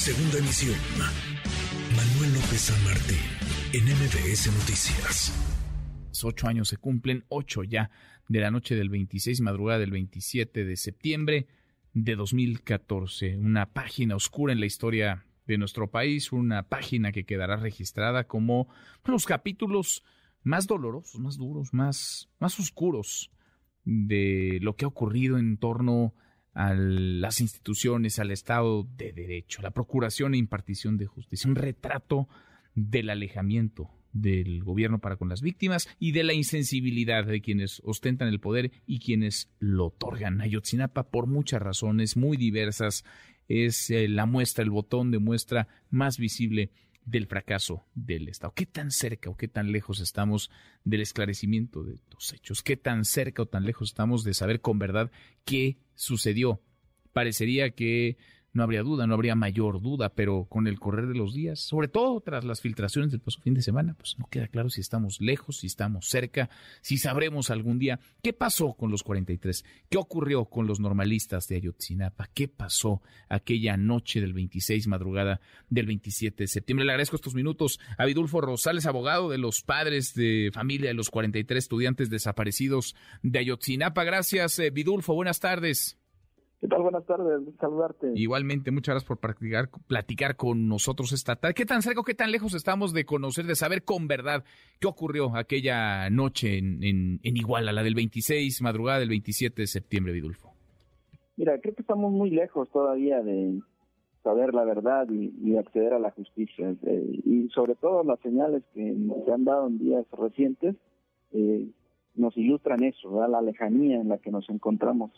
Segunda emisión. Manuel López San Martín, en MBS Noticias. Ocho años se cumplen, ocho ya, de la noche del 26, madrugada del 27 de septiembre de 2014. Una página oscura en la historia de nuestro país, una página que quedará registrada como los capítulos más dolorosos, más duros, más, más oscuros de lo que ha ocurrido en torno a a las instituciones, al Estado de Derecho, la procuración e impartición de justicia, un retrato del alejamiento del gobierno para con las víctimas y de la insensibilidad de quienes ostentan el poder y quienes lo otorgan. Ayotzinapa, por muchas razones muy diversas, es eh, la muestra, el botón de muestra más visible del fracaso del Estado. ¿Qué tan cerca o qué tan lejos estamos del esclarecimiento de los hechos? ¿Qué tan cerca o tan lejos estamos de saber con verdad qué sucedió? Parecería que no habría duda, no habría mayor duda, pero con el correr de los días, sobre todo tras las filtraciones del pasado fin de semana, pues no queda claro si estamos lejos, si estamos cerca, si sabremos algún día qué pasó con los 43, qué ocurrió con los normalistas de Ayotzinapa, qué pasó aquella noche del 26, madrugada del 27 de septiembre. Le agradezco estos minutos a Vidulfo Rosales, abogado de los padres de familia de los 43 estudiantes desaparecidos de Ayotzinapa. Gracias, eh, Vidulfo, buenas tardes. ¿Qué tal? Buenas tardes, saludarte. Igualmente, muchas gracias por platicar, platicar con nosotros esta tarde. ¿Qué tan cerca o qué tan lejos estamos de conocer, de saber con verdad qué ocurrió aquella noche en, en, Iguala, la del 26, madrugada del 27 de septiembre, Vidulfo? Mira, creo que estamos muy lejos todavía de saber la verdad y, acceder a la justicia. Eh, y sobre todo las señales que se han dado en días recientes eh, nos ilustran eso, la lejanía en la que nos encontramos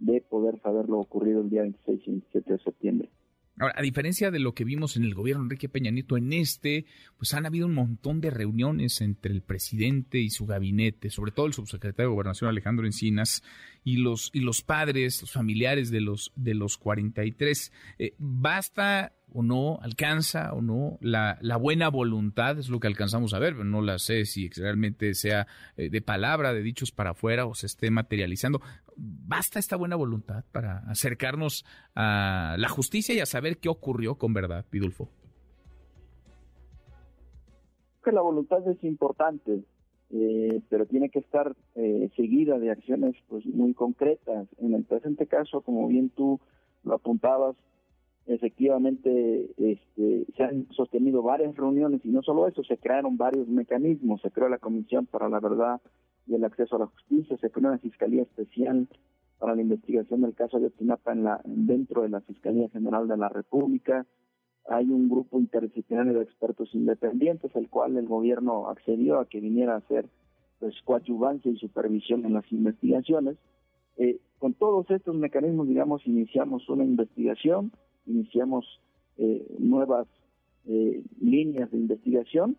de poder saber lo ocurrido el día 26 y 27 de septiembre. Ahora, a diferencia de lo que vimos en el gobierno Enrique Peña Nieto, en este, pues han habido un montón de reuniones entre el presidente y su gabinete, sobre todo el subsecretario de Gobernación Alejandro Encinas y los y los padres, los familiares de los de los 43. Eh, basta o no, alcanza o no la, la, buena voluntad, es lo que alcanzamos a ver, pero no la sé si realmente sea eh, de palabra, de dichos para afuera o se esté materializando. ¿Basta esta buena voluntad para acercarnos a la justicia y a saber qué ocurrió con verdad, Pidulfo? Que la voluntad es importante, eh, pero tiene que estar eh, seguida de acciones pues muy concretas. En el presente caso, como bien tú lo apuntabas, efectivamente este, se han sostenido varias reuniones y no solo eso, se crearon varios mecanismos, se creó la Comisión para la Verdad y el Acceso a la Justicia, se creó una Fiscalía Especial para la investigación del caso de Otinapa en la, dentro de la Fiscalía General de la República, hay un grupo interdisciplinario de expertos independientes, el cual el gobierno accedió a que viniera a hacer pues, coadyuvancia y supervisión en las investigaciones. Eh, con todos estos mecanismos, digamos, iniciamos una investigación, iniciamos eh, nuevas eh, líneas de investigación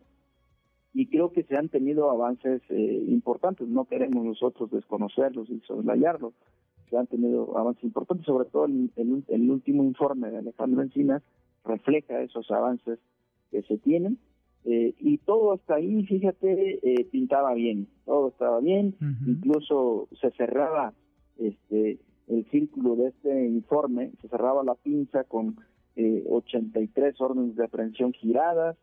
y creo que se han tenido avances eh, importantes. No queremos nosotros desconocerlos y soslayarlos. Se han tenido avances importantes, sobre todo el, el, último informe de Alejandro Encinas refleja esos avances que se tienen. y todo hasta ahí, fíjate, pintaba bien, todo estaba bien, incluso se cerraba este el círculo de este informe, se cerraba la pinza con eh, 83 órdenes de aprehensión giradas,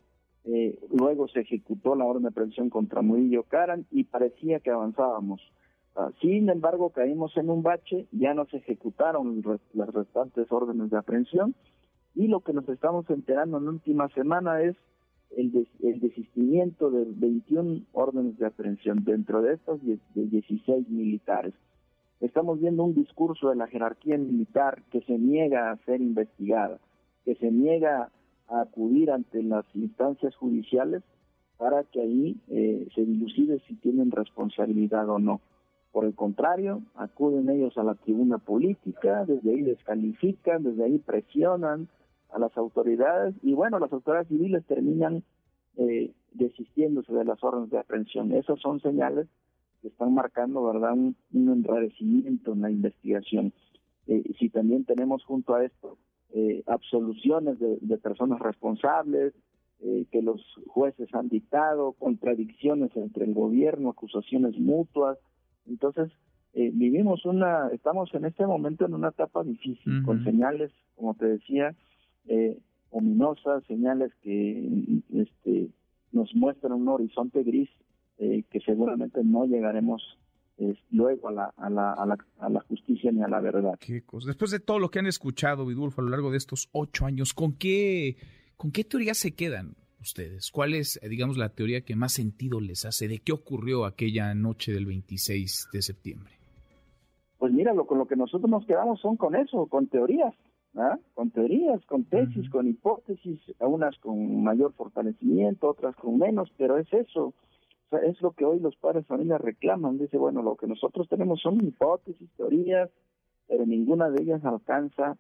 eh, luego se ejecutó la orden de aprehensión contra Murillo Caran y parecía que avanzábamos. Ah, sin embargo, caímos en un bache, ya no se ejecutaron las restantes órdenes de aprehensión y lo que nos estamos enterando en la última semana es el, el desistimiento de 21 órdenes de aprehensión, dentro de estas de 16 militares. Estamos viendo un discurso de la jerarquía militar que se niega a ser investigada, que se niega a acudir ante las instancias judiciales para que ahí eh, se dilucide si tienen responsabilidad o no. Por el contrario, acuden ellos a la tribuna política, desde ahí descalifican, desde ahí presionan a las autoridades y bueno, las autoridades civiles terminan eh, desistiéndose de las órdenes de aprehensión. Esas son señales que están marcando, ¿verdad?, un, enrarecimiento en la investigación. Eh, si también tenemos junto a esto eh, absoluciones de, personas responsables, eh, que los jueces han dictado, contradicciones entre el gobierno, acusaciones mutuas. Entonces, vivimos una, estamos en este momento en una etapa difícil, con señales, como te decía, ominosas, señales que este, nos muestran un horizonte gris eh, que seguramente no llegaremos luego a la, a, la, a, la, a la justicia ni a la verdad. Después de todo lo que han escuchado, Vidulfo, a lo largo de estos ocho años, ¿con qué, con qué teoría se quedan ustedes? ¿Cuál es, digamos, la teoría que más sentido les hace? ¿De qué ocurrió aquella noche del 26 de septiembre? Pues mira, lo, con lo que nosotros nos quedamos son con eso, con teorías, ¿ah? con teorías, con tesis, con hipótesis, unas con mayor fortalecimiento, otras con menos, pero es eso es lo que hoy los padres de familia reclaman. Dice, bueno, lo que nosotros tenemos son hipótesis, teorías, pero ninguna de ellas alcanza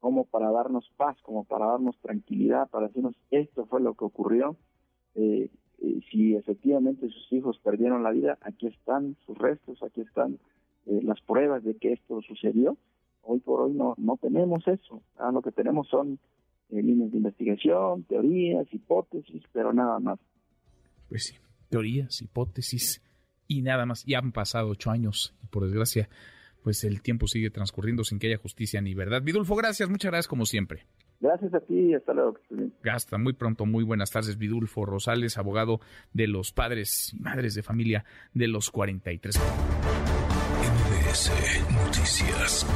como para darnos paz, como para darnos tranquilidad, para decirnos esto fue lo que ocurrió. Eh, eh, si efectivamente sus hijos perdieron la vida, aquí están sus restos, aquí están eh, las pruebas de que esto sucedió. Hoy por hoy no, no tenemos eso. Ah, lo que tenemos son líneas de investigación, teorías, hipótesis, pero nada más. Pues sí teorías, hipótesis y nada más. Ya han pasado ocho años y por desgracia, pues el tiempo sigue transcurriendo sin que haya justicia ni verdad. Vidulfo, gracias, muchas gracias como siempre. Gracias a ti y hasta luego. Gasta, muy pronto, muy buenas tardes. Vidulfo Rosales, abogado de los padres y madres de familia de los 43. MBS Noticias.